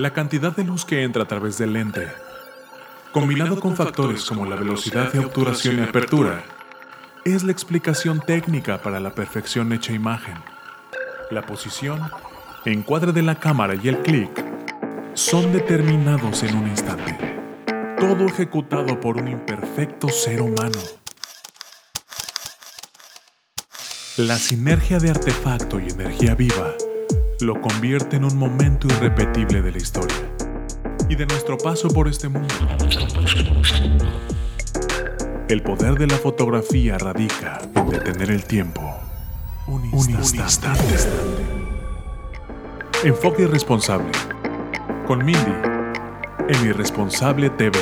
La cantidad de luz que entra a través del lente, combinado con factores como la velocidad de obturación y apertura, es la explicación técnica para la perfección hecha imagen. La posición, encuadre de la cámara y el clic son determinados en un instante. Todo ejecutado por un imperfecto ser humano. La sinergia de artefacto y energía viva lo convierte en un momento irrepetible de la historia y de nuestro paso por este mundo. El poder de la fotografía radica en detener el tiempo. Un instante. Enfoque irresponsable. Con Mindy, en Irresponsable TV.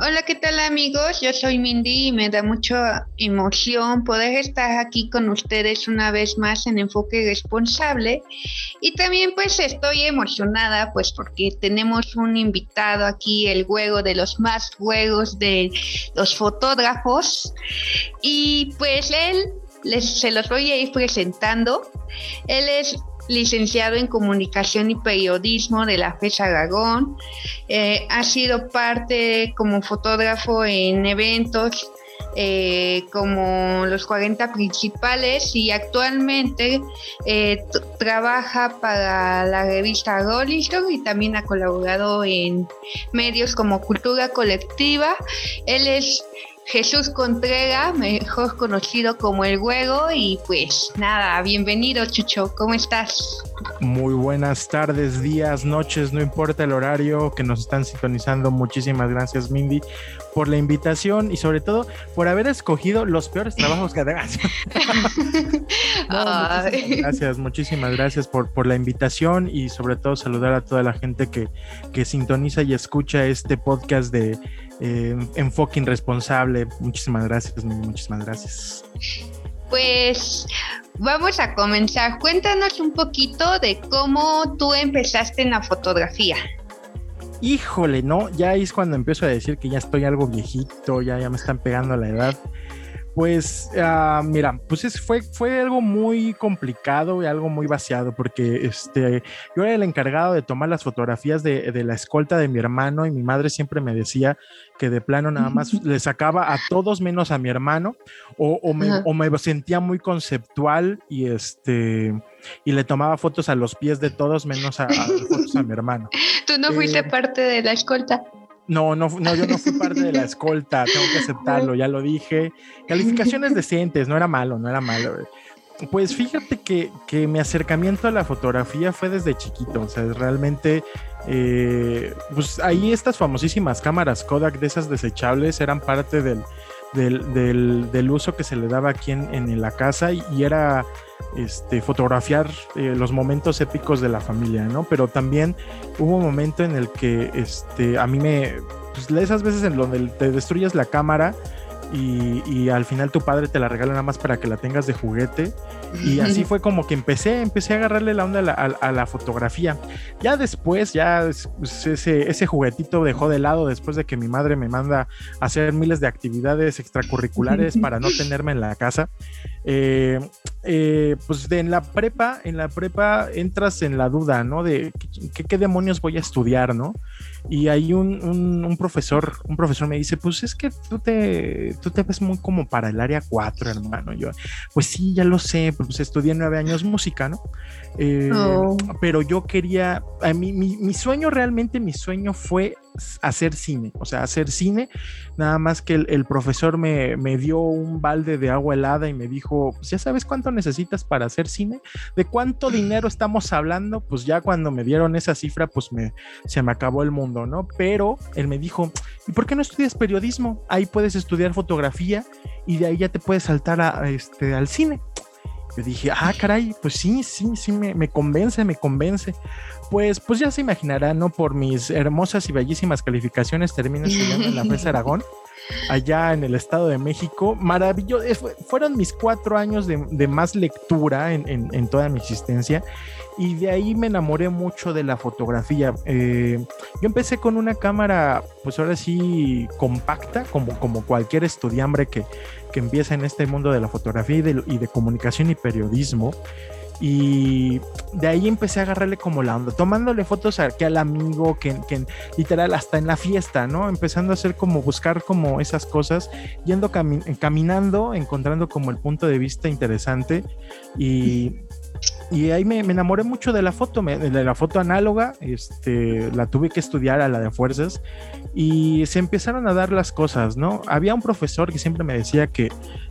Hola, ¿qué amigos? Yo soy Mindy y me da mucha emoción poder estar aquí con ustedes una vez más en Enfoque Responsable. Y también pues estoy emocionada pues porque tenemos un invitado aquí, el juego de los más juegos de los fotógrafos. Y pues él les, se los voy a ir presentando. Él es licenciado en Comunicación y Periodismo de la FES Aragón. Eh, ha sido parte como fotógrafo en eventos eh, como los 40 principales y actualmente eh, trabaja para la revista Rolling Stone y también ha colaborado en medios como Cultura Colectiva. Él es Jesús Contrera, mejor conocido como El Huevo. Y pues nada, bienvenido Chucho, ¿cómo estás? Muy buenas tardes, días, noches, no importa el horario que nos están sintonizando. Muchísimas gracias, Mindy, por la invitación y sobre todo por haber escogido los peores trabajos que hagas. gracias, muchísimas gracias por, por la invitación y sobre todo saludar a toda la gente que, que sintoniza y escucha este podcast de eh, enfoque irresponsable. Muchísimas gracias, muchísimas gracias. Pues vamos a comenzar. Cuéntanos un poquito de cómo tú empezaste en la fotografía. Híjole, no, ya es cuando empiezo a decir que ya estoy algo viejito, ya, ya me están pegando la edad. Pues ah, mira, pues es, fue, fue algo muy complicado y algo muy vaciado porque este, yo era el encargado de tomar las fotografías de, de, la escolta de mi hermano y mi madre siempre me decía que de plano nada más le sacaba a todos menos a mi hermano o, o, me, o me, sentía muy conceptual y este y le tomaba fotos a los pies de todos menos a, a fotos a mi hermano. Tú no fuiste eh, parte de la escolta. No, no, no, yo no fui parte de la escolta, tengo que aceptarlo, ya lo dije. Calificaciones decentes, no era malo, no era malo. Pues fíjate que, que mi acercamiento a la fotografía fue desde chiquito, o sea, realmente, eh, pues ahí estas famosísimas cámaras Kodak de esas desechables eran parte del, del, del, del uso que se le daba aquí en, en la casa y, era este, fotografiar eh, los momentos épicos de la familia, ¿no? Pero también hubo un momento en el que este, a mí me, pues esas veces en donde te destruyes la cámara y, y, al final tu padre te la regala nada más para que la tengas de juguete. Y así fue como que empecé, empecé a agarrarle la onda a la, a, a la fotografía. Ya después, ya pues, ese, ese juguetito dejó de lado después de que mi madre me manda a hacer miles de actividades extracurriculares para no tenerme en la casa. Eh, eh, pues de en la prepa, en la prepa entras en la duda, ¿no? De qué, qué demonios voy a estudiar, ¿no? Y hay un, un, un, profesor, un profesor me dice, pues es que tú te, tú te ves muy como para el área 4, hermano. Yo, pues sí, ya lo sé, pues estudié nueve años música, ¿no? Eh, oh. Pero yo quería, a mí, mi, mi sueño realmente, mi sueño fue hacer cine, o sea, hacer cine, nada más que el, el profesor me, me, dio un balde de agua helada y me dijo, pues ya sabes cuánto necesitas para hacer cine, de cuánto dinero estamos hablando, pues ya cuando me dieron esa cifra, pues me, se me acabó el mundo, ¿no? Pero él me dijo, ¿y por qué no estudias periodismo? Ahí puedes estudiar fotografía y de ahí ya te puedes saltar a, a este, al cine. Yo dije, ah, caray, pues sí, sí, sí, me, me, convence, me convence. Pues, pues ya se imaginará, ¿no? Por mis hermosas y bellísimas calificaciones, termino estudiando en la FES Aragón, allá en el Estado de México. Maravilloso, fueron mis cuatro años de, de más lectura en, en, en, toda mi existencia y de ahí me enamoré mucho de la fotografía. Eh, yo empecé con una cámara, pues ahora sí, compacta, como, como cualquier estudiambre que, que empieza en este mundo de la fotografía y de, comunicación y periodismo. Y de ahí empecé a agarrarle como la onda, tomándole fotos aquí al amigo, que, que literal hasta en la fiesta, ¿no? Empezando a hacer como buscar como esas cosas, yendo caminando, encontrando como el punto de vista interesante y y ahí me, enamoré mucho de la foto, de la foto análoga, este, la tuve que estudiar a la de fuerzas y se empezaron a dar las cosas, ¿no? Había un profesor que siempre me decía que,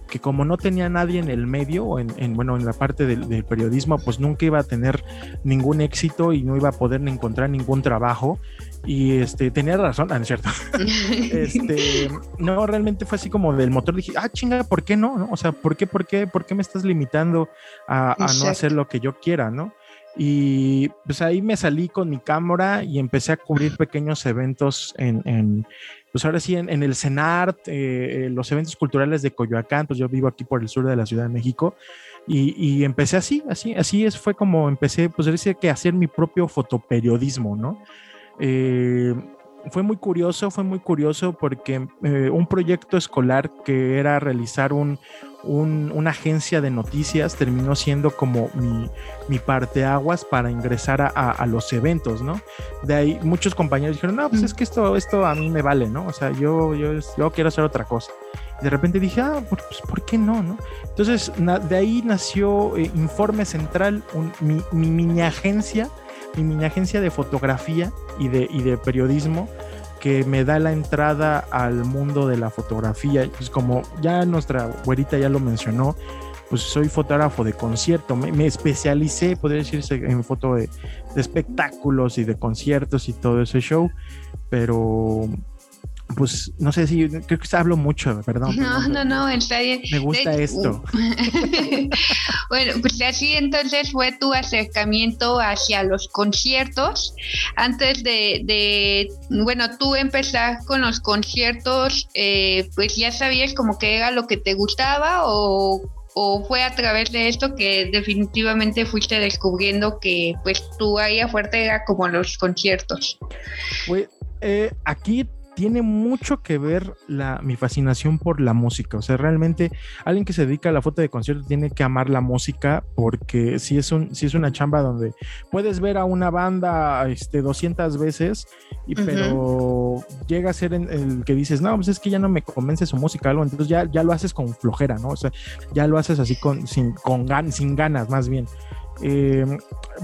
que como no tenía nadie en el medio, o en, bueno, en la parte del, del, periodismo, pues nunca iba a tener ningún éxito y no iba a poder encontrar ningún trabajo. Y este, tenía razón, ah, no es cierto. este, no, realmente fue así como del motor. Dije, ah, chinga, ¿por qué no? O sea, ¿por qué, por qué, por qué me estás limitando a, no hacer lo que yo quiera, no? Y pues ahí me salí con mi cámara y empecé a cubrir pequeños eventos en, pues ahora sí, en, el CENART, eh, eh, los eventos culturales de Coyoacán, pues yo vivo aquí por el sur de la Ciudad de México. Y, y empecé así, así, así es, fue como empecé, pues decir que hacer mi propio fotoperiodismo, ¿no? Eh, fue muy curioso, fue muy curioso porque eh, un proyecto escolar que era realizar un, una agencia de noticias terminó siendo como mi, mi parteaguas para ingresar a, los eventos, ¿no? De ahí muchos compañeros dijeron, no, pues es que esto, esto a mí me vale, ¿no? O sea, yo, yo, yo quiero hacer otra cosa. de repente dije, ah, pues ¿por qué no, no? Entonces, de ahí nació eh, Informe Central, mi, mi mini agencia y mi agencia de fotografía y de, y de periodismo que me da la entrada al mundo de la fotografía. Pues como ya nuestra güerita ya lo mencionó, pues soy fotógrafo de concierto. Me, especialicé, podría decirse, en foto de, de, espectáculos y de conciertos y todo ese show. Pero pues no sé si creo que hablo mucho, perdón. No, no, no, está bien. Me gusta esto. bueno, pues así entonces fue tu acercamiento hacia los conciertos. Antes de, de bueno, tú empezar con los conciertos, eh, pues ya sabías como que era lo que te gustaba o, o fue a través de esto que definitivamente fuiste descubriendo que pues tu área fuerte era como los conciertos. Pues, eh, aquí tiene mucho que ver la, mi fascinación por la música. O sea, realmente alguien que se dedica a la foto de concierto tiene que amar la música porque si es, un, si es una chamba donde puedes ver a una banda este, 200 veces, y, pero llega a ser el que dices, no, pues es que ya no me convence su música, algo, entonces ya, ya lo haces con flojera, ¿no? O sea, ya lo haces así con, sin, con sin ganas más bien. Em,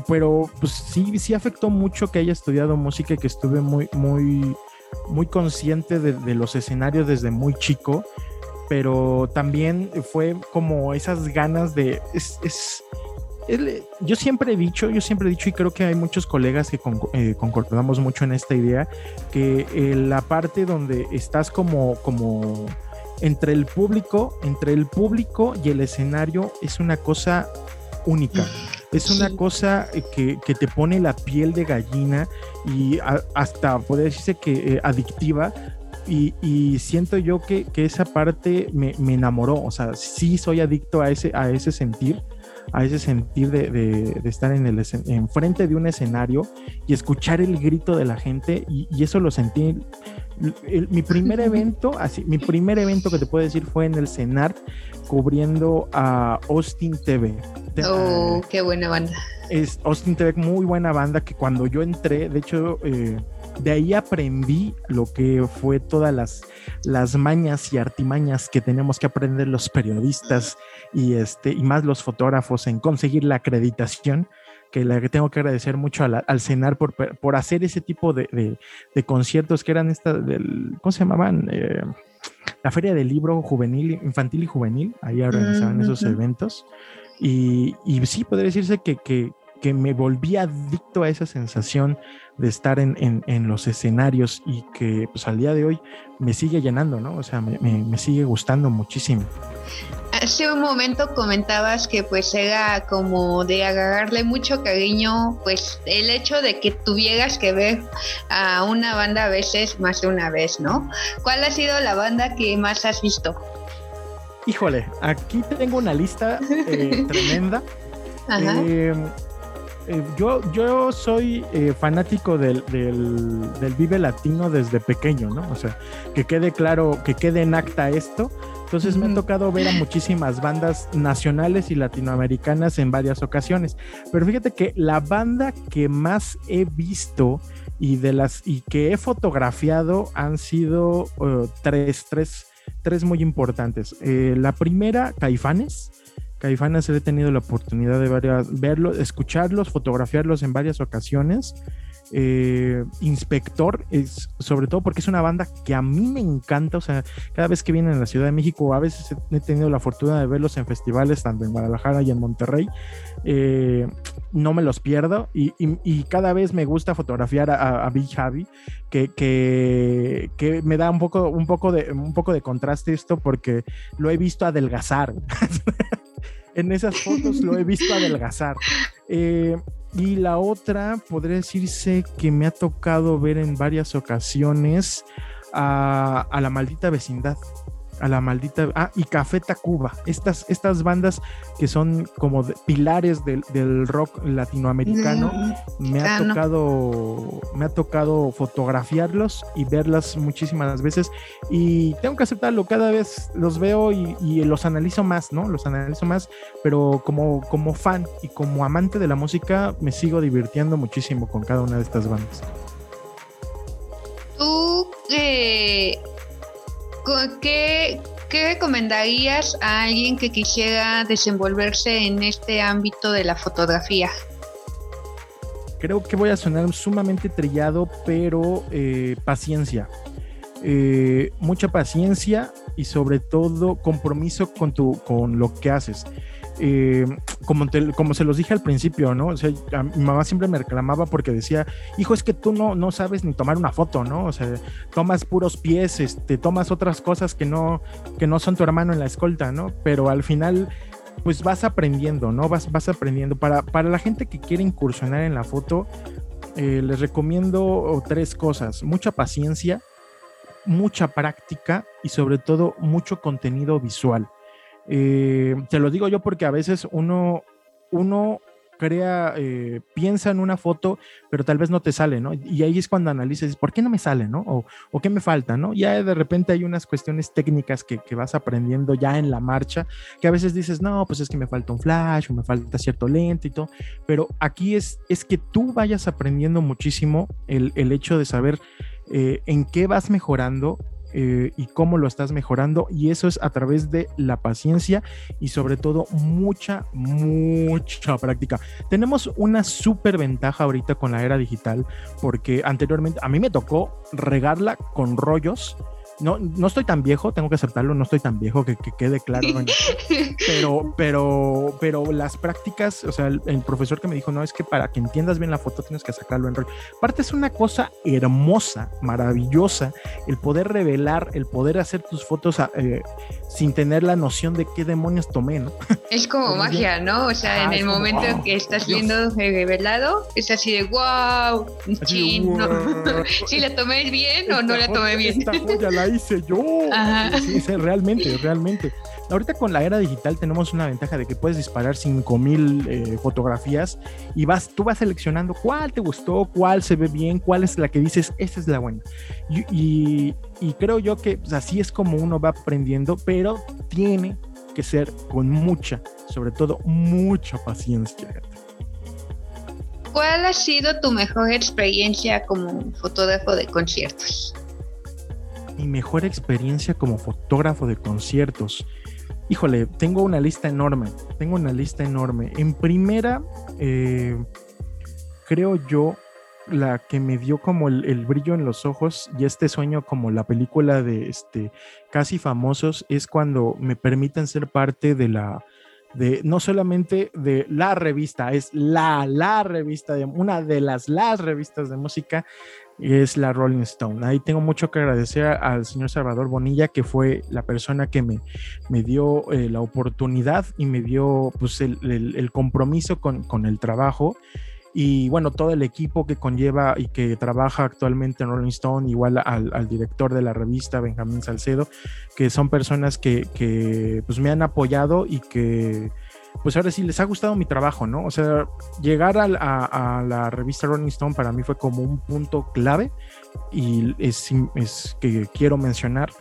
pero pues sí, sí afectó mucho que haya estudiado música y que estuve muy, muy muy consciente de, los escenarios desde muy chico, pero también fue como esas ganas de... Es, yo siempre he dicho, yo siempre he dicho y creo que hay muchos colegas que eh, concordamos mucho en esta idea, que eh, la parte donde estás como, como entre el público, entre el público y el escenario es una cosa única. Es una cosa eh, que, te pone la piel de gallina y hasta podría decirse que eh, adictiva. Y, siento yo que, esa parte me, enamoró. O sea, sí soy adicto a ese, a ese sentir, a ese sentir de, estar en el enfrente de un escenario y escuchar el grito de la gente. Y, eso lo sentí. mi primer evento, así, mi primer evento que te puedo decir fue en el CENAR cubriendo a Austin TV. Oh, qué buena banda. Es Austin TV, muy buena banda que cuando yo entré, de hecho, eh, de ahí aprendí lo que fue todas las, las mañas y artimañas que tenemos que aprender los periodistas y, este, y más los fotógrafos en conseguir la acreditación que le tengo que agradecer mucho al CENAR por, por hacer ese tipo de, de, conciertos que eran estas, del, ¿cómo se llamaban? Eh, la Feria del Libro Juvenil, Infantil y Juvenil, ahí organizaban esos eventos. Y, y, sí, podría decirse que, que, que, me volví adicto a esa sensación de estar en, en, en, los escenarios y que pues al día de hoy me sigue llenando, ¿no? O sea, me, me, me sigue gustando muchísimo hace un momento comentabas que pues era como de agarrarle mucho cariño, pues el hecho de que tuvieras que ver a una banda a veces más de una vez, ¿no? ¿Cuál ha sido la banda que más has visto? Híjole, aquí tengo una lista eh, tremenda. Eh, eh, yo, yo soy fanático del, del, Vive Latino desde pequeño, ¿no? O sea, que quede claro, que quede en acta esto Entonces me ha tocado ver a muchísimas bandas nacionales y latinoamericanas en varias ocasiones. Pero fíjate que la banda que más he visto y de las y que he fotografiado han sido uh, tres, tres, tres muy importantes. Eh, la primera, Caifanes. Caifanes he tenido la oportunidad de verlos, escucharlos, fotografiarlos en varias ocasiones. Eh, Inspector, es, sobre todo porque es una banda que a mí me encanta, o sea, cada vez que vienen a la Ciudad de México, a veces he tenido la fortuna de verlos en festivales, tanto en Guadalajara y en Monterrey, eh, no me los pierdo y, cada vez me gusta fotografiar a, Big Javi, que, que, me da un poco, un, poco de, un poco de contraste esto porque lo he visto adelgazar. en esas fotos lo he visto adelgazar. Eh, y la otra, podría decirse que me ha tocado ver en varias ocasiones a, la maldita vecindad a la maldita. Ah, y Café Tacuba. Estas, estas bandas que son como pilares del, rock latinoamericano. Mm, me ha tocado. Me ha tocado fotografiarlos y verlas muchísimas veces. Y tengo que aceptarlo, cada vez los veo y, y los analizo más, ¿no? Los analizo más. Pero como, como fan y como amante de la música, me sigo divirtiendo muchísimo con cada una de estas bandas. Tú eh, ¿Qué, recomendarías a alguien que quisiera desenvolverse en este ámbito de la fotografía? Creo que voy a sonar sumamente trillado, pero eh, paciencia. Eh, mucha paciencia y sobre todo compromiso con, tu, con lo que haces. Eh, como, como se los dije al principio, ¿no? O sea, mi mamá siempre me reclamaba porque decía, hijo, es que tú no, no sabes ni tomar una foto, ¿no? O sea, tomas puros pies, este, tomas otras cosas que no, que no son tu hermano en la escolta, ¿no? Pero al final, pues vas aprendiendo, ¿no? Vas, vas aprendiendo. Para, para la gente que quiere incursionar en la foto, eh, les recomiendo tres cosas. Mucha paciencia, mucha práctica y sobre todo mucho contenido visual. Eh, te lo digo yo porque a veces uno, uno crea, eh, piensa en una foto, pero tal vez no te sale, ¿no? Y ahí es cuando analizas, ¿por qué no me sale, ¿no? O, o qué me falta, ¿no? Ya de repente hay unas cuestiones técnicas que, que, vas aprendiendo ya en la marcha, que a veces dices, no, pues es que me falta un flash o me falta cierto lente y todo, pero aquí es, es que tú vayas aprendiendo muchísimo el, el hecho de saber eh, en qué vas mejorando eh, y cómo lo estás mejorando. Y eso es a través de la paciencia y sobre todo mucha, mucha práctica. Tenemos una súper ventaja ahorita con la era digital porque anteriormente a mí me tocó regarla con rollos no, no estoy tan viejo, tengo que aceptarlo, no estoy tan viejo que, quede claro. pero, pero, pero las prácticas, o sea, el, profesor que me dijo, no, es que para que entiendas bien la foto tienes que sacarlo en rollo. Aparte es una cosa hermosa, maravillosa, el poder revelar, el poder hacer tus fotos eh, sin tener la noción de qué demonios tomé, ¿no? Es como magia, ¿no? O sea, en el momento oh, que estás viendo revelado, es así de wow, si la tomé bien o no la tomé bien. Esta joya la hice yo. Sí, sí, realmente, realmente. Ahorita con la era digital tenemos una ventaja de que puedes disparar 5000 eh, fotografías y vas, tú vas seleccionando cuál te gustó, cuál se ve bien, cuál es la que dices, esta es la buena. Y, creo yo que pues, así es como uno va aprendiendo, pero tiene que ser con mucha, sobre todo mucha paciencia. ¿Cuál ha sido tu mejor experiencia como fotógrafo de conciertos? Mi mejor experiencia como fotógrafo de conciertos. Híjole, tengo una lista enorme, tengo una lista enorme. En primera, eh, creo yo, la que me dio como el, brillo en los ojos y este sueño como la película de este casi famosos es cuando me permiten ser parte de la de no solamente de la revista, es la la revista de una de las las revistas de música es la Rolling Stone. Ahí tengo mucho que agradecer al señor Salvador Bonilla, que fue la persona que me, me dio eh, la oportunidad y me dio pues el, el compromiso con, con el trabajo y bueno, todo el equipo que conlleva y que trabaja actualmente en Rolling Stone, igual al, director de la revista, Benjamín Salcedo, que son personas que, que, pues me han apoyado y que pues ahora sí les ha gustado mi trabajo, ¿no? O sea, llegar a, a, la revista Rolling Stone para mí fue como un punto clave y es, es que quiero mencionar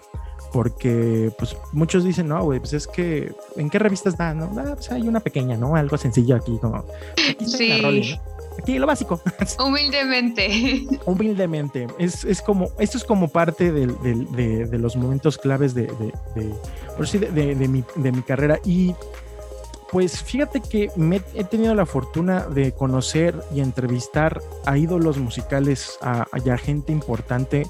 porque pues muchos dicen, no, güey, pues es que, ¿en qué revistas da? No, ah, pues hay una pequeña, ¿no? Algo sencillo aquí, como, aquí sí. Aquí lo básico. Humildemente. Humildemente. Es, es, como, esto es como parte de, de, los momentos claves de, por de, mi, de mi carrera. Y pues fíjate que me, he tenido la fortuna de conocer y entrevistar a ídolos musicales, a, gente importante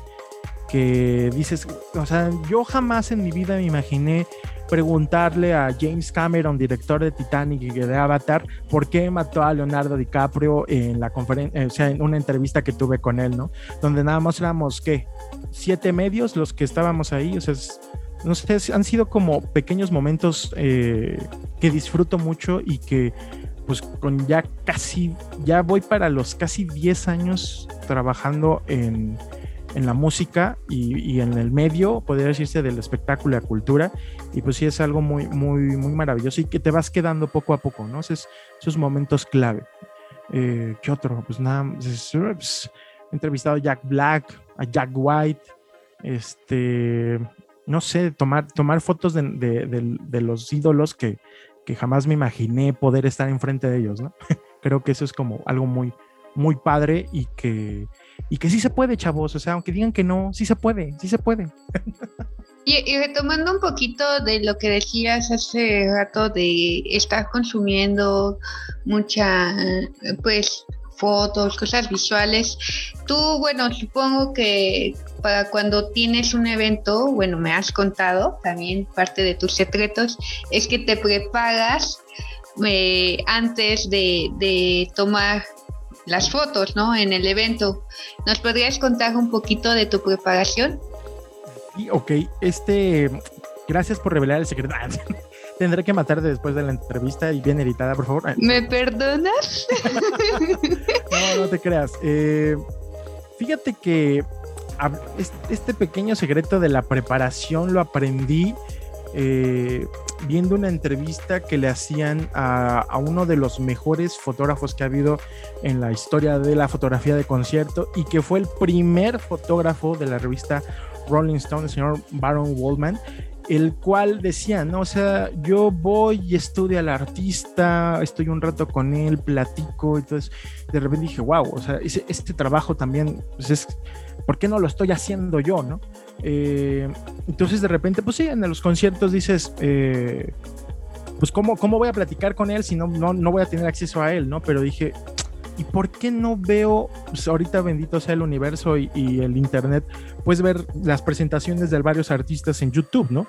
que dices, o sea, yo jamás en mi vida me imaginé preguntarle a James Cameron, director de Titanic y de Avatar, por qué mató a Leonardo DiCaprio en la conferencia, o sea, en una entrevista que tuve con él, ¿no? Donde nada más éramos, ¿qué? Siete medios los que estábamos ahí, o sea, no sé, han sido como pequeños momentos eh, que disfruto mucho y que pues con ya casi, ya voy para los casi 10 años trabajando en, en la música y, en el medio, podría decirse, del espectáculo y la cultura. Y pues sí es algo muy, muy, muy maravilloso y que te vas quedando poco a poco, ¿no? Esos, esos momentos clave. Eh, ¿Qué otro? Pues nada, pues, he entrevistado a Jack Black, a Jack White, este, no sé, tomar, tomar fotos de, de, los ídolos que, que jamás me imaginé poder estar enfrente de ellos, ¿no? Creo que eso es como algo muy, muy padre y que, y que sí se puede, chavos. O sea, aunque digan que no, sí se puede, sí se puede. Y, retomando un poquito de lo que decías hace rato de estar consumiendo mucha, pues, fotos, cosas visuales. Tú, bueno, supongo que para cuando tienes un evento, bueno, me has contado también parte de tus secretos, es que te preparas eh, antes de, de tomar las fotos, ¿no? En el evento. ¿Nos podrías contar un poquito de tu preparación? Sí, ok, este, gracias por revelar el secreto. Tendré que matarte después de la entrevista y bien editada, por favor. ¿Me perdonas? no, no te creas. Eh, fíjate que este pequeño secreto de la preparación lo aprendí eh, viendo una entrevista que le hacían a, uno de los mejores fotógrafos que ha habido en la historia de la fotografía de concierto y que fue el primer fotógrafo de la revista Rolling Stone, el señor Baron Waldman, el cual decía, ¿no? O sea, yo voy y estudio al artista, estoy un rato con él, platico, entonces de repente dije, wow, o sea, este trabajo también, pues es, ¿por qué no lo estoy haciendo yo, no? Eh, entonces de repente, pues sí, en los conciertos dices, eh, pues ¿cómo, ¿cómo voy a platicar con él si no, no, voy a tener acceso a él, ¿no? Pero dije, ¿y por qué no veo, pues ahorita bendito sea el universo y, el internet, puedes ver las presentaciones de varios artistas en YouTube, ¿no?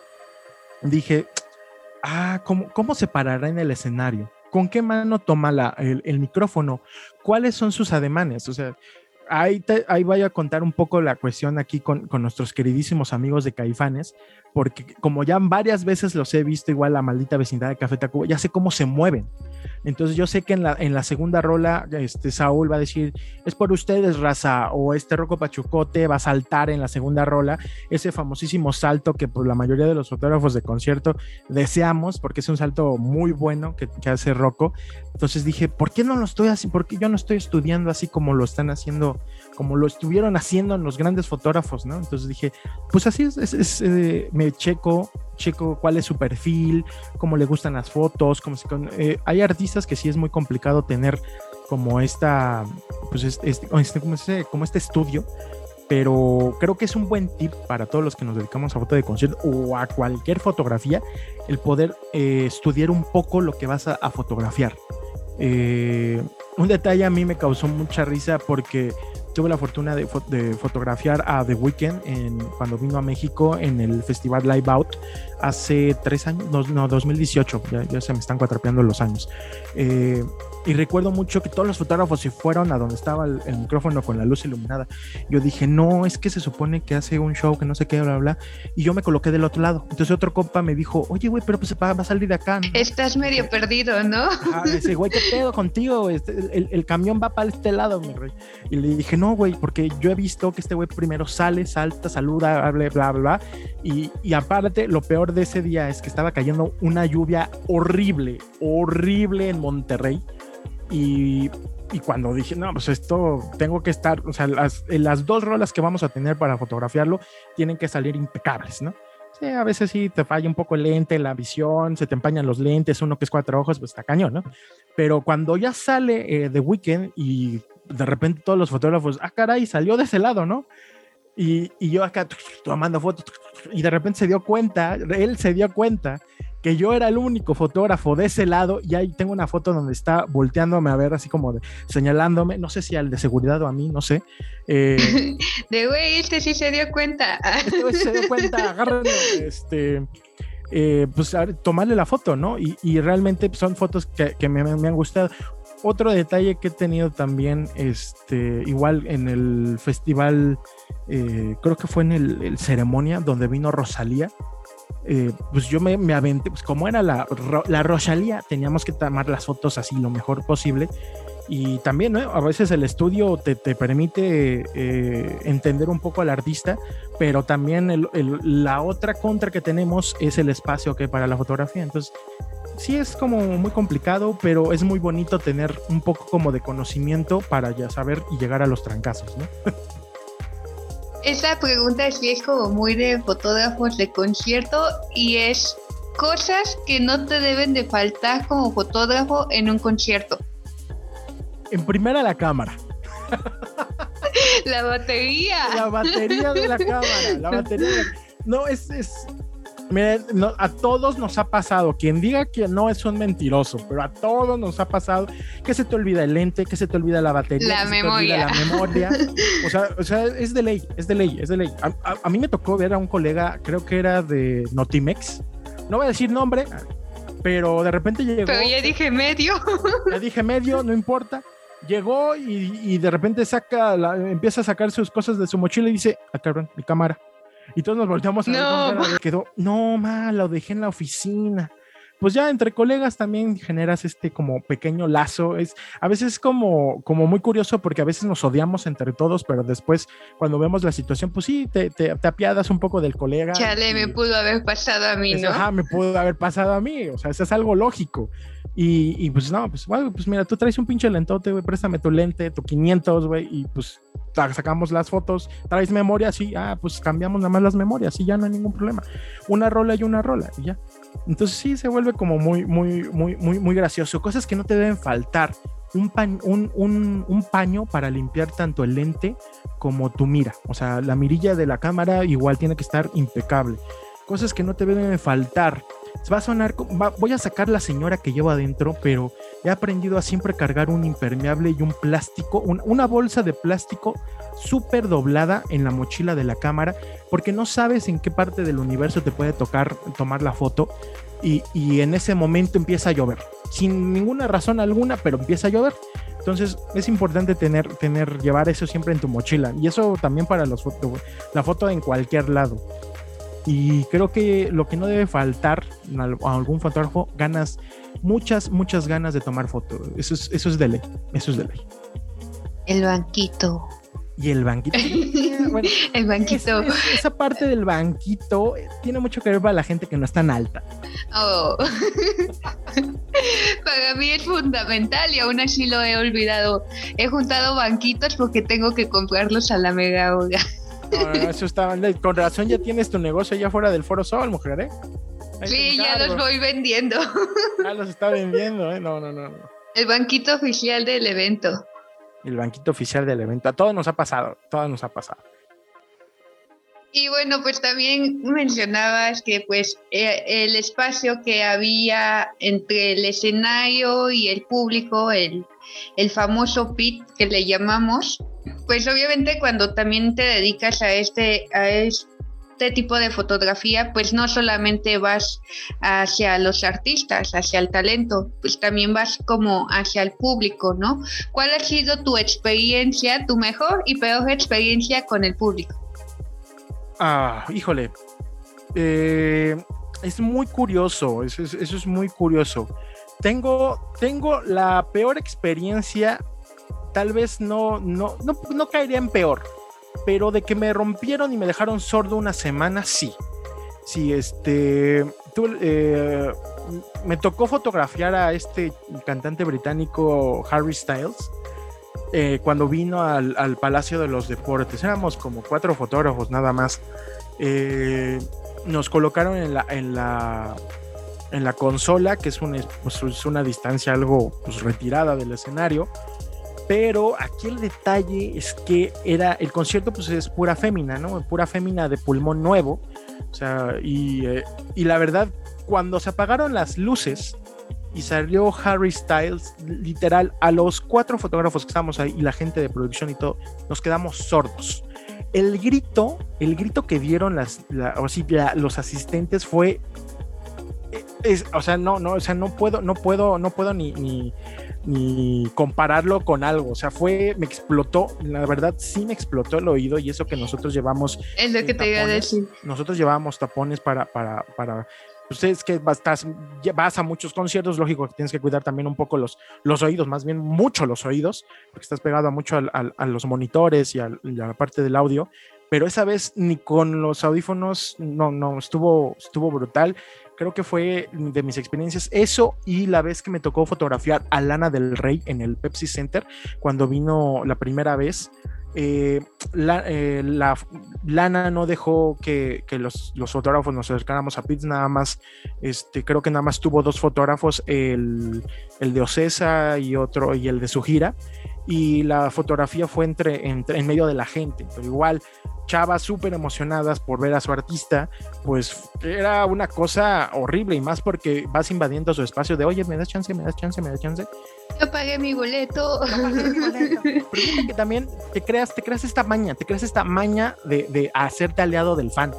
Dije, ah, ¿cómo, cómo se parará en el escenario? ¿Con qué mano toma la, el, el, micrófono? ¿Cuáles son sus ademanes? O sea, ahí, ahí voy a contar un poco la cuestión aquí con, con, nuestros queridísimos amigos de Caifanes, porque como ya varias veces los he visto, igual la maldita vecindad de Café Tacuba, ya sé cómo se mueven. Entonces yo sé que en la, en la segunda rola, este Saúl va a decir, es por ustedes, raza, o este Roco Pachucote va a saltar en la segunda rola, ese famosísimo salto que por la mayoría de los fotógrafos de concierto deseamos, porque es un salto muy bueno que, que hace Rocco. Entonces dije, ¿por qué no lo estoy así? ¿Por qué yo no estoy estudiando así como lo están haciendo, como lo estuvieron haciendo en los grandes fotógrafos, ¿no? Entonces dije, pues así es, es, eh, me checo checo cuál es su perfil, cómo le gustan las fotos, como eh, hay artistas que sí es muy complicado tener como esta, pues este, este, este, como, este, estudio, pero creo que es un buen tip para todos los que nos dedicamos a foto de concierto o a cualquier fotografía, el poder eh, estudiar un poco lo que vas a, fotografiar. Eh, un detalle a mí me causó mucha risa porque tuve la fortuna de, fotografiar a The Weeknd en, cuando vino a México en el festival Live Out hace tres años, no, 2018, ya, se me están cuatrapeando los años. Eh, y recuerdo mucho que todos los fotógrafos se fueron a donde estaba el, micrófono con la luz iluminada. Yo dije, no, es que se supone que hace un show que no sé qué, bla, bla. Y yo me coloqué del otro lado. Entonces otro compa me dijo, oye, güey, pero pues va, a salir de acá. Estás medio perdido, ¿no? Ajá, dice, güey, ¿qué pedo contigo? Este, el, el, camión va para este lado, mi rey. Y le dije, no, güey, porque yo he visto que este güey primero sale, salta, saluda, bla, bla, bla. Y, y aparte, lo peor de ese día es que estaba cayendo una lluvia horrible, horrible en Monterrey. Y, cuando dije, no, pues esto tengo que estar, o sea, las, las dos rolas que vamos a tener para fotografiarlo tienen que salir impecables, ¿no? Sí, a veces sí te falla un poco el lente, la visión, se te empañan los lentes, uno que es cuatro ojos, pues está cañón, ¿no? Pero cuando ya sale eh, The Weeknd y de repente todos los fotógrafos, ah, caray, salió de ese lado, ¿no? Y, y yo acá tomando fotos y de repente se dio cuenta, él se dio cuenta que yo era el único fotógrafo de ese lado y ahí tengo una foto donde está volteándome a ver así como de, señalándome, no sé si al de seguridad o a mí, no sé. Eh, de güey, este sí se dio cuenta. Este se dio cuenta, agárrenlo, este... Eh, pues tomarle la foto, ¿no? Y, y realmente son fotos que, que me, me, han gustado. Otro detalle que he tenido también, este, igual en el festival, eh, creo que fue en el, el, ceremonia donde vino Rosalía, eh, pues yo me, me, aventé, pues como era la, la Rosalía, teníamos que tomar las fotos así lo mejor posible. Y también, ¿no? a veces el estudio te, te permite eh, entender un poco al artista, pero también el, el, la otra contra que tenemos es el espacio que para la fotografía. Entonces, sí es como muy complicado, pero es muy bonito tener un poco como de conocimiento para ya saber y llegar a los trancazos, ¿no? Esa pregunta sí es como muy de fotógrafos de concierto y es cosas que no te deben de faltar como fotógrafo en un concierto. En primera la cámara. la batería. La batería de la cámara. La batería. De... No, es, es, Miren, no, a todos nos ha pasado, quien diga que no es un mentiroso, pero a todos nos ha pasado que se te olvida el lente, que se te olvida la batería, la que memoria. Se te olvida la memoria. O sea, o sea, es de ley, es de ley, es de ley. A, a, a, mí me tocó ver a un colega, creo que era de Notimex, no voy a decir nombre, pero de repente llegó. Pero ya dije medio. Ya dije medio, no importa. Llegó y, y de repente saca, la, empieza a sacar sus cosas de su mochila y dice, ah, cabrón, mi cámara. Y todos nos volteamos a no. ver quedó, no, ma, lo dejé en la oficina. Pues ya entre colegas también generas este como pequeño lazo. Es a veces como, como muy curioso porque a veces nos odiamos entre todos, pero después cuando vemos la situación, pues sí, te, te, te apiadas un poco del colega. Chale, y, me pudo haber pasado a mí, es, ¿no? Ajá, me pudo haber pasado a mí. O sea, eso es algo lógico. Y, y pues no, pues, bueno, pues mira, tú traes un pinche lentote, güey, préstame tu lente, tu 500, güey, y pues sacamos las fotos, traes memoria, sí, ah, pues cambiamos nada más las memorias y ya no hay ningún problema. Una rola y una rola, y ya. Entonces sí se vuelve como muy, muy, muy, muy, muy gracioso. Cosas que no te deben faltar. Un, paño, un, un, paño para limpiar tanto el lente como tu mira. O sea, la mirilla de la cámara igual tiene que estar impecable. Cosas que no te deben faltar. Va a sonar, voy a sacar la señora que llevo adentro, pero he aprendido a siempre cargar un impermeable y un plástico, un, una bolsa de plástico súper doblada en la mochila de la cámara, porque no sabes en qué parte del universo te puede tocar tomar la foto y, en ese momento empieza a llover, sin ninguna razón alguna, pero empieza a llover. Entonces es importante tener, tener, llevar eso siempre en tu mochila y eso también para los foto, la foto en cualquier lado. Y creo que lo que no debe faltar a algún fotógrafo, ganas, muchas, muchas ganas de tomar fotos. Eso es, eso es de ley, eso es de ley. El banquito. Y el banquito. bueno, el banquito. Es, es, esa parte del banquito tiene mucho que ver para la gente que no es tan alta. Oh. para mí es fundamental y aún así lo he olvidado. He juntado banquitos porque tengo que comprarlos a la mega hora. No, no, eso está, con razón ya tienes tu negocio allá fuera del Foro Sol, mujer, ¿eh? Ahí sí, ya los voy vendiendo. Ya los está vendiendo, ¿eh? No, no, no. El banquito oficial del evento. El banquito oficial del evento. A todos nos ha pasado, todo nos ha pasado. Y bueno, pues también mencionabas que pues eh, el espacio que había entre el escenario y el público, el, el famoso pit que le llamamos, pues obviamente cuando también te dedicas a este, a este tipo de fotografía, pues no solamente vas hacia los artistas, hacia el talento, pues también vas como hacia el público, ¿no? ¿Cuál ha sido tu experiencia, tu mejor y peor experiencia con el público? Ah, híjole. Eh, es muy curioso, eso es, eso es muy curioso. Tengo, tengo la peor experiencia tal vez no, no, no, no, caería en peor, pero de que me rompieron y me dejaron sordo una semana, sí. Sí, este, eh, me tocó fotografiar a este cantante británico Harry Styles. Eh, cuando vino al, al, Palacio de los Deportes, éramos como cuatro fotógrafos nada más. Eh, nos colocaron en la, en la, en la consola, que es, una, pues, es una distancia algo pues, retirada del escenario. Pero aquí el detalle es que era el concierto, pues es pura fémina, ¿no? Pura fémina de pulmón nuevo. O sea, y, eh, y la verdad, cuando se apagaron las luces y salió Harry Styles, literal, a los cuatro fotógrafos que estábamos ahí y la gente de producción y todo, nos quedamos sordos. El grito, el grito que dieron los asistentes fue es, o sea, no, no, o sea, no puedo, no puedo, no puedo ni, ni, ni, compararlo con algo. O sea, fue, me explotó, la verdad sí me explotó el oído y eso que nosotros llevamos. Es lo que te iba a decir. Nosotros llevábamos tapones para, para, para, ustedes que vas, vas a muchos conciertos, lógico que tienes que cuidar también un poco los, los oídos, más bien mucho los oídos, porque estás pegado a mucho a los monitores y a, la parte del audio, pero esa vez ni con los audífonos, no, no, estuvo, estuvo brutal. Creo que fue de mis experiencias eso y la vez que me tocó fotografiar a Lana del Rey en el Pepsi Center cuando vino la primera vez. Eh, la, eh, la, Lana no dejó que, que los, los, fotógrafos nos acercáramos a Pitts, nada más, este, creo que nada más tuvo dos fotógrafos, el, el de Ocesa y otro, y el de su gira, y la fotografía fue entre, entre en medio de la gente, pero igual chavas súper emocionadas por ver a su artista, pues era una cosa horrible y más porque vas invadiendo su espacio de, oye, me das chance, me das chance, me das chance. Yo pagué mi boleto. Pero que también te creas, te creas esta maña, te creas esta maña de, de hacerte aliado del fan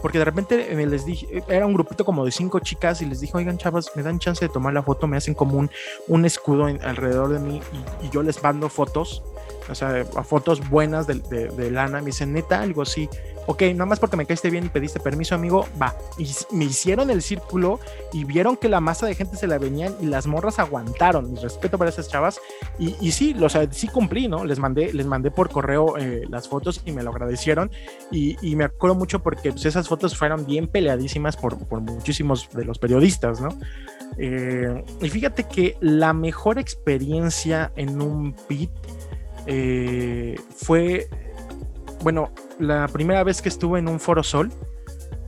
porque de repente eh, les dije, era un grupito como de cinco chicas y les dije, oigan chavas, me dan chance de tomar la foto, me hacen como un, un escudo alrededor de mí y, y, yo les mando fotos o sea, a fotos buenas de, de, lana, me dicen, neta, algo así, ok, nada más porque me caíste bien y pediste permiso, amigo, va. Y me hicieron el círculo y vieron que la masa de gente se la venían y las morras aguantaron. Mi respeto para esas chavas. Y, y sí, o sea, sí cumplí, ¿no? Les mandé, les mandé por correo eh, las fotos y me lo agradecieron. Y, y, me acuerdo mucho porque pues, esas fotos fueron bien peleadísimas por, por muchísimos de los periodistas, ¿no? Eh, y fíjate que la mejor experiencia en un pit eh, fue, bueno, la primera vez que estuve en un Foro Sol,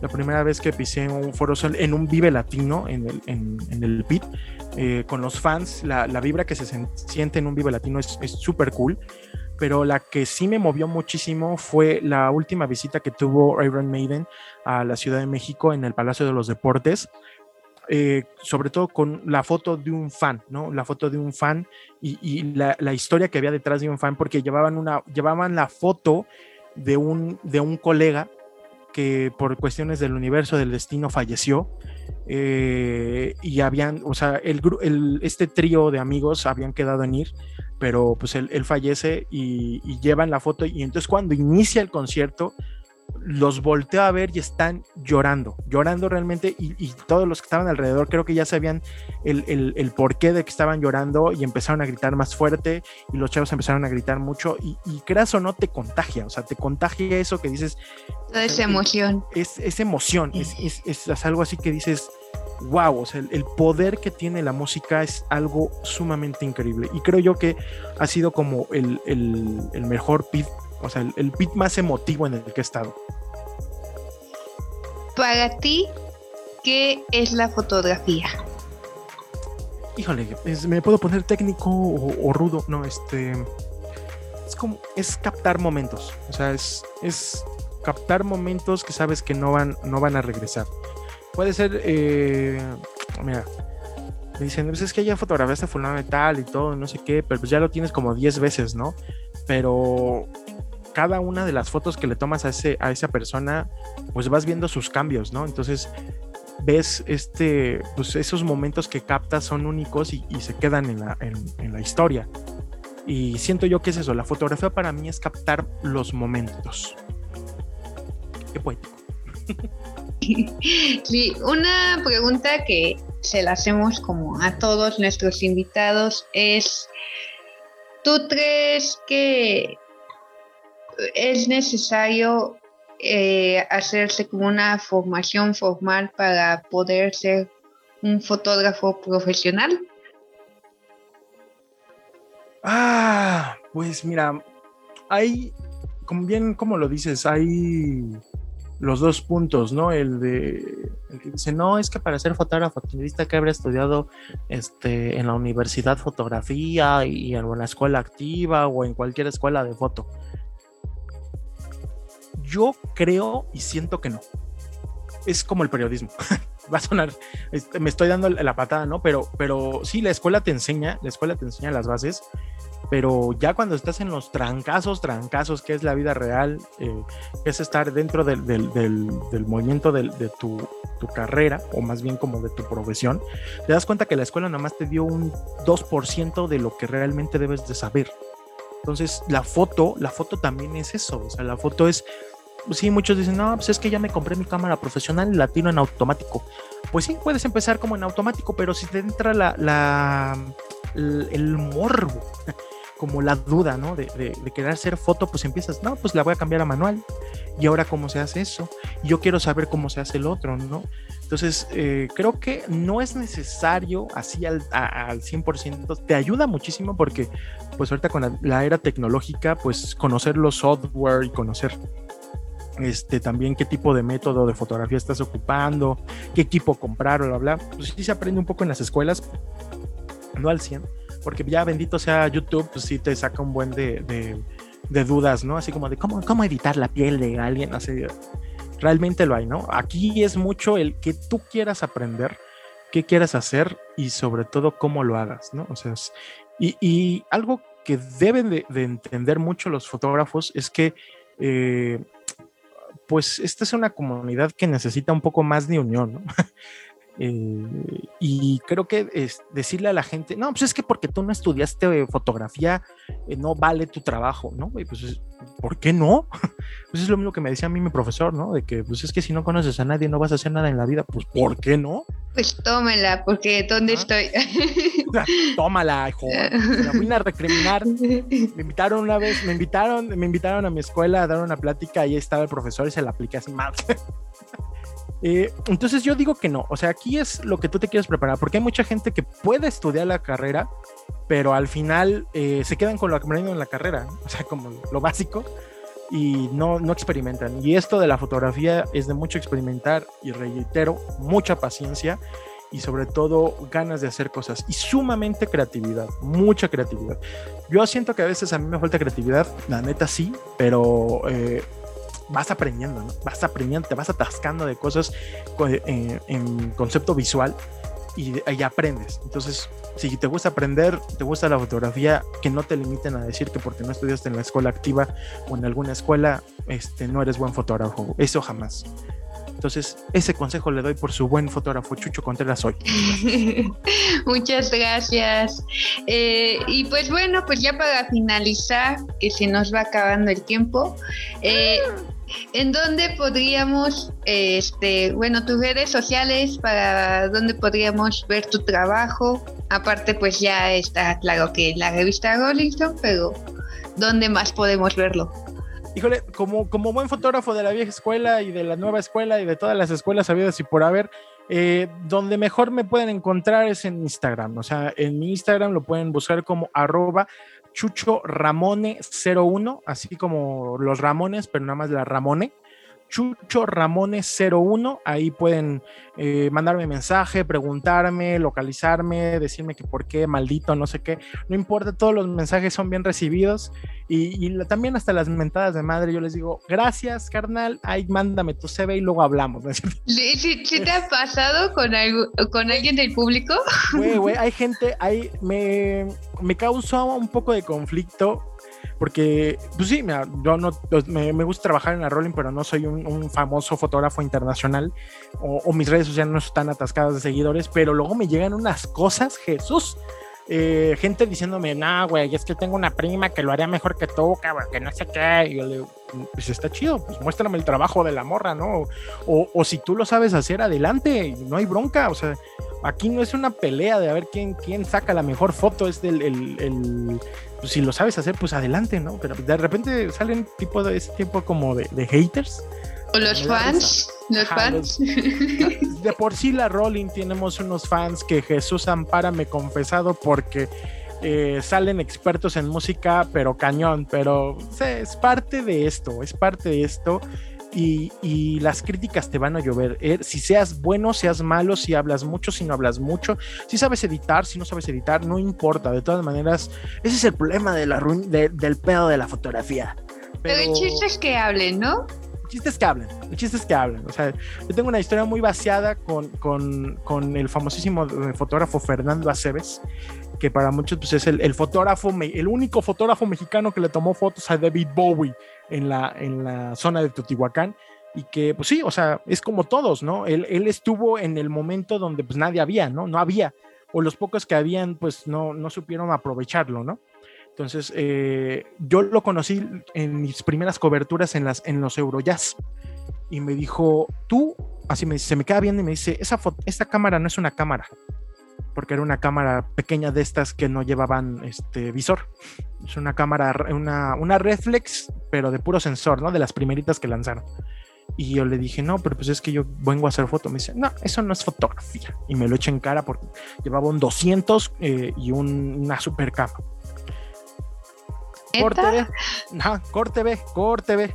la primera vez que pisé un Foro Sol, en un Vive Latino, en el, en, el PIT, eh, con los fans, la, la, vibra que se siente en un Vive Latino es súper cool, pero la que sí me movió muchísimo fue la última visita que tuvo Iron Maiden a la Ciudad de México en el Palacio de los Deportes. Eh, sobre todo con la foto de un fan, ¿no? La foto de un fan y, la, historia que había detrás de un fan, porque llevaban, una, llevaban la foto de un, de un colega que por cuestiones del universo, del destino, falleció. Eh, y habían, o sea, el, el, este trío de amigos habían quedado en ir, pero pues él, fallece y, llevan la foto. Y entonces cuando inicia el concierto, los volteo a ver y están llorando, llorando realmente y, todos los que estaban alrededor creo que ya sabían el, el, porqué de que estaban llorando y empezaron a gritar más fuerte y los chavos empezaron a gritar mucho y, y creas o no te contagia, o sea, te contagia eso que dices. Toda esa emoción. Es, es emoción, es, es, es, algo así que dices, wow, o sea, el, poder que tiene la música es algo sumamente increíble y creo yo que ha sido como el, el mejor pit o sea, el, beat más emotivo en el que he estado. Para ti, ¿qué es la fotografía? Híjole, me puedo poner técnico o, rudo, no, este es como es captar momentos, o sea, es, es captar momentos que sabes que no van, no van a regresar. Puede ser, eh, mira, me dicen, pues es que ya fotografiaste fulano de tal y todo, no sé qué, pero pues ya lo tienes como 10 veces, ¿no? Pero cada una de las fotos que le tomas a, ese, a esa persona, pues vas viendo sus cambios, ¿no? Entonces ves este, pues esos momentos que captas son únicos y, se quedan en la, en, la, historia. Y siento yo que es eso, la fotografía para mí es captar los momentos. Qué poético. Sí, una pregunta que se la hacemos como a todos nuestros invitados es, ¿tú crees que es necesario eh, hacerse como una formación formal para poder ser un fotógrafo profesional? Ah, pues mira, hay, como bien como lo dices, hay los dos puntos, ¿no? El de el que dice, no, es que para ser fotógrafo viste que habría estudiado este, en la universidad fotografía y en una escuela activa o en cualquier escuela de foto. Yo creo y siento que no. Es como el periodismo. Va a sonar, este, me estoy dando la patada, ¿no? Pero, pero sí, la escuela te enseña, la escuela te enseña las bases, pero ya cuando estás en los trancazos, trancazos, que es la vida real, eh, es estar dentro del, movimiento de, tu, carrera, o más bien como de tu profesión, te das cuenta que la escuela nada más te dio un 2% de lo que realmente debes de saber. Entonces, la foto, la foto también es eso, o sea, la foto es, sí, muchos dicen, no, pues es que ya me compré mi cámara profesional y la tiro en automático. Pues sí, puedes empezar como en automático, pero si te entra la, la el morbo como la duda, ¿no? De, querer hacer foto, pues empiezas, no, pues la voy a cambiar a manual. Y ahora, ¿cómo se hace eso? Yo quiero saber cómo se hace el otro, ¿no? Entonces, eh, creo que no es necesario así al, al 100%. Te ayuda muchísimo porque, pues ahorita con la, era tecnológica, pues conocer los software y conocer este, también qué tipo de método de fotografía estás ocupando, qué equipo comprar, bla, bla. Pues sí se aprende un poco en las escuelas, no al 100, porque ya bendito sea YouTube, pues sí te saca un buen de, dudas, ¿no? Así como de cómo, cómo editar la piel de alguien, así, realmente lo hay, ¿no? Aquí es mucho el que tú quieras aprender, qué quieras hacer y sobre todo cómo lo hagas, ¿no? O sea, y, algo que deben de, entender mucho los fotógrafos es que, eh, pues, esta es una comunidad que necesita un poco más de unión, ¿no? Eh, y creo que es decirle a la gente, no, pues es que porque tú no estudiaste fotografía, eh, no vale tu trabajo, ¿no? Y pues, ¿por qué no? Pues es lo mismo que me decía a mí mi profesor, ¿no? De que, pues es que si no conoces a nadie no vas a hacer nada en la vida, pues ¿por qué no? Pues tómela, porque ¿dónde estoy? tómala, hijo. la voy a recriminar. Me invitaron una vez, me invitaron, me invitaron a mi escuela a dar una plática y ahí estaba el profesor y se la apliqué así mal. Eh, entonces yo digo que no, o sea, aquí es lo que tú te quieres preparar, porque hay mucha gente que puede estudiar la carrera, pero al final eh, se quedan con lo aprendido en la carrera, o sea, como lo básico, y no, no experimentan. Y esto de la fotografía es de mucho experimentar y reitero, mucha paciencia y sobre todo ganas de hacer cosas y sumamente creatividad, mucha creatividad. Yo siento que a veces a mí me falta creatividad, la neta sí, pero eh, vas aprendiendo, ¿no? Vas aprendiendo, te vas atascando de cosas eh, en, concepto visual y, ahí aprendes. Entonces, si te gusta aprender, te gusta la fotografía, que no te limiten a decir que porque no estudiaste en la escuela activa o en alguna escuela, este, no eres buen fotógrafo. Eso jamás. Entonces, ese consejo le doy por su buen fotógrafo Chucho Contreras hoy. Muchas gracias. Eh, y pues bueno, pues ya para finalizar, que se nos va acabando el tiempo, eh, ¿En dónde podríamos, este, bueno, tus redes sociales, para dónde podríamos ver tu trabajo? Aparte, pues ya está claro que la revista Rolling Stone, pero ¿dónde más podemos verlo? Híjole, como, como buen fotógrafo de la vieja escuela y de la nueva escuela y de todas las escuelas habidas y por haber, eh, donde mejor me pueden encontrar es en Instagram. O sea, en mi Instagram lo pueden buscar como arroba Chucho Ramone 01, así como los Ramones, pero nada más la Ramone. Chucho Ramone 01, ahí pueden eh, mandarme mensaje, preguntarme, localizarme, decirme que por qué, maldito, no sé qué, no importa, todos los mensajes son bien recibidos y, también hasta las mentadas de madre, yo les digo, gracias carnal, ahí mándame tu CV y luego hablamos. ¿Sí, te ha pasado con, con alguien del público? Güey, güey, hay gente, hay, me, me causó un poco de conflicto porque, pues sí, yo no, pues, me, gusta trabajar en la Rolling, pero no soy un, famoso fotógrafo internacional o, mis redes sociales no están atascadas de seguidores, pero luego me llegan unas cosas, Jesús. Eh, gente diciéndome, nah, güey, es que tengo una prima que lo haría mejor que tú, cabrón, que no sé qué. Y yo le digo, pues está chido, pues muéstrame el trabajo de la morra, ¿no? O, si tú lo sabes hacer, adelante, no hay bronca, o sea, aquí no es una pelea de a ver quién, quién saca la mejor foto, es del el, pues, si lo sabes hacer, pues adelante, ¿no? Pero de repente salen tipo de ese tipo como de, haters. O los fans, los fans. de por sí la Rolling tenemos unos fans que Jesús Ampara me confesado porque eh, salen expertos en música, pero cañón, pero es parte de esto, es parte de esto. Y, y, las críticas te van a llover. Eh, si seas bueno, seas malo, si hablas mucho, si no hablas mucho, si sabes editar, si no sabes editar, no importa. De todas maneras, ese es el problema de la del pedo de la fotografía. Pero, el chiste es que hablen, ¿no? El chiste es que hablen, el chiste es que hablen. O sea, yo tengo una historia muy vaciada con, con, con el famosísimo eh, fotógrafo Fernando Aceves, que para muchos pues, es el, el, fotógrafo, el único fotógrafo mexicano que le tomó fotos a David Bowie en la, en la zona de Teotihuacán y que, pues sí, o sea, es como todos, ¿no? Él, él, estuvo en el momento donde pues nadie había, ¿no? No había, o los pocos que habían, pues no, no supieron aprovecharlo, ¿no? Entonces, eh, yo lo conocí en mis primeras coberturas en, las, en los Eurojazz y me dijo, tú, así me se me queda viendo y me dice, esa esta cámara no es una cámara, porque era una cámara pequeña de estas que no llevaban este visor. Es una cámara, una, una reflex, pero de puro sensor, ¿no? De las primeritas que lanzaron. Y yo le dije, no, pero pues es que yo vengo a hacer foto. Me dice, no, eso no es fotografía. Y me lo eché en cara porque llevaba un 200 eh, y una super cama. Corte B. corte B, corte B.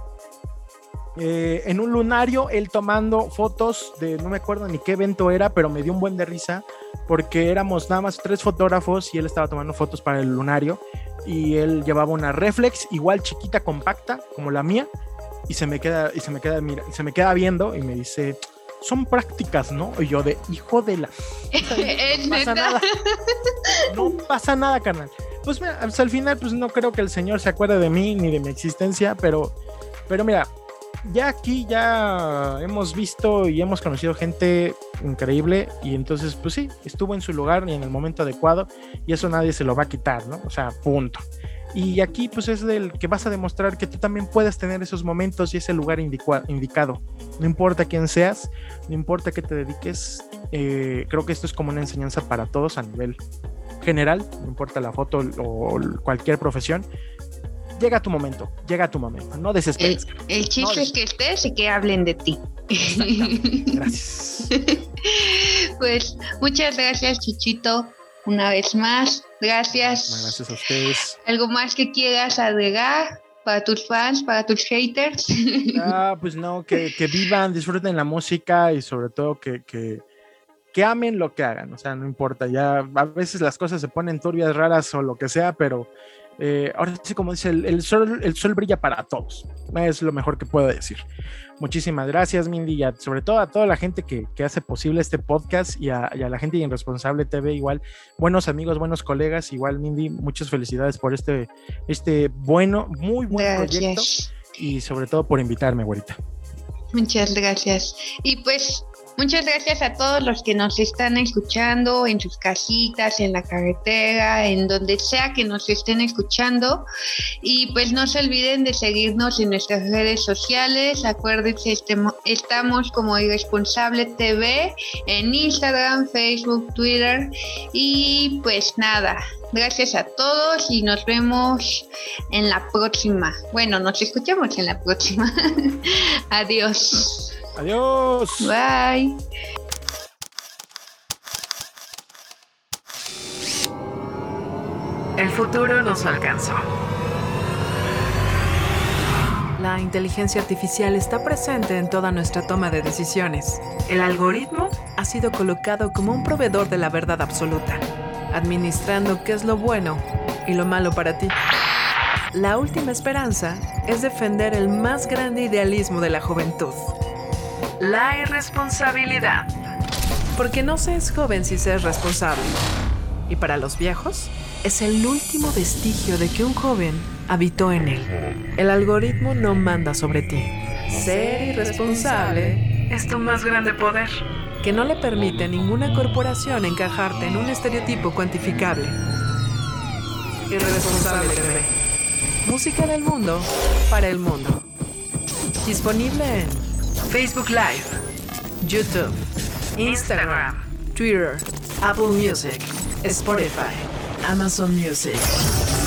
Eh, en un lunario, él tomando fotos de no me acuerdo ni qué evento era, pero me dio un buen de risa porque éramos nada más tres fotógrafos y él estaba tomando fotos para el lunario y él llevaba una reflex igual chiquita, compacta, como la mía, y se me queda, y se me queda, mira, se me queda viendo y me dice, son prácticas, ¿no? Y yo de hijo de la. no pasa nada. No pasa nada, carnal. Pues mira, pues al final, pues no creo que el Señor se acuerde de mí ni de mi existencia, pero, pero mira, ya aquí ya hemos visto y hemos conocido gente increíble y entonces pues sí, estuvo en su lugar y en el momento adecuado y eso nadie se lo va a quitar, ¿no? O sea, punto. Y aquí pues es del que vas a demostrar que tú también puedes tener esos momentos y ese lugar indicado. No importa quién seas, no importa qué te dediques, eh, creo que esto es como una enseñanza para todos a nivel general, no importa la foto o cualquier profesión, llega tu momento, llega tu momento, no desesperes. El, chiste es que estés y que hablen de ti. Gracias. pues muchas gracias, Chichito, una vez más. Gracias. Gracias a ustedes. ¿Algo más que quieras agregar? para tus fans, para tus haters. Ah, pues no, que, que, vivan, disfruten la música y sobre todo que, que, que, amen lo que hagan. O sea, no importa, ya a veces las cosas se ponen turbias, raras o lo que sea, pero eh, ahora sí, como dice, el, sol, el sol brilla para todos. Es lo mejor que puedo decir. Muchísimas gracias, Mindy, y sobre todo a toda la gente que, hace posible este podcast y a, la gente de Irresponsable TV, igual, buenos amigos, buenos colegas, igual, Mindy, muchas felicidades por este, este bueno, muy buen proyecto y sobre todo por invitarme, güerita. Muchas gracias. Y pues Muchas gracias a todos los que nos están escuchando en sus casitas, en la carretera, en donde sea que nos estén escuchando. Y pues no se olviden de seguirnos en nuestras redes sociales. Acuérdense, este estamos como Irresponsable TV en Instagram, Facebook, Twitter. Y pues nada, gracias a todos y nos vemos en la próxima. Bueno, nos escuchamos en la próxima. Adiós. Adiós. Bye. El futuro nos alcanzó. La inteligencia artificial está presente en toda nuestra toma de decisiones. El algoritmo ha sido colocado como un proveedor de la verdad absoluta, administrando qué es lo bueno y lo malo para ti. La última esperanza es defender el más grande idealismo de la juventud, la irresponsabilidad. Porque no se es joven si se es responsable. Y para los viejos, es el último vestigio de que un joven habitó en él. El algoritmo no manda sobre ti. Ser irresponsable es tu más grande poder, que no le permite a ninguna corporación encajarte en un estereotipo cuantificable. Irresponsable TV. Música del mundo para el mundo. Disponible en Facebook Live, YouTube, Instagram, Twitter, Apple Music, Spotify, Amazon Music.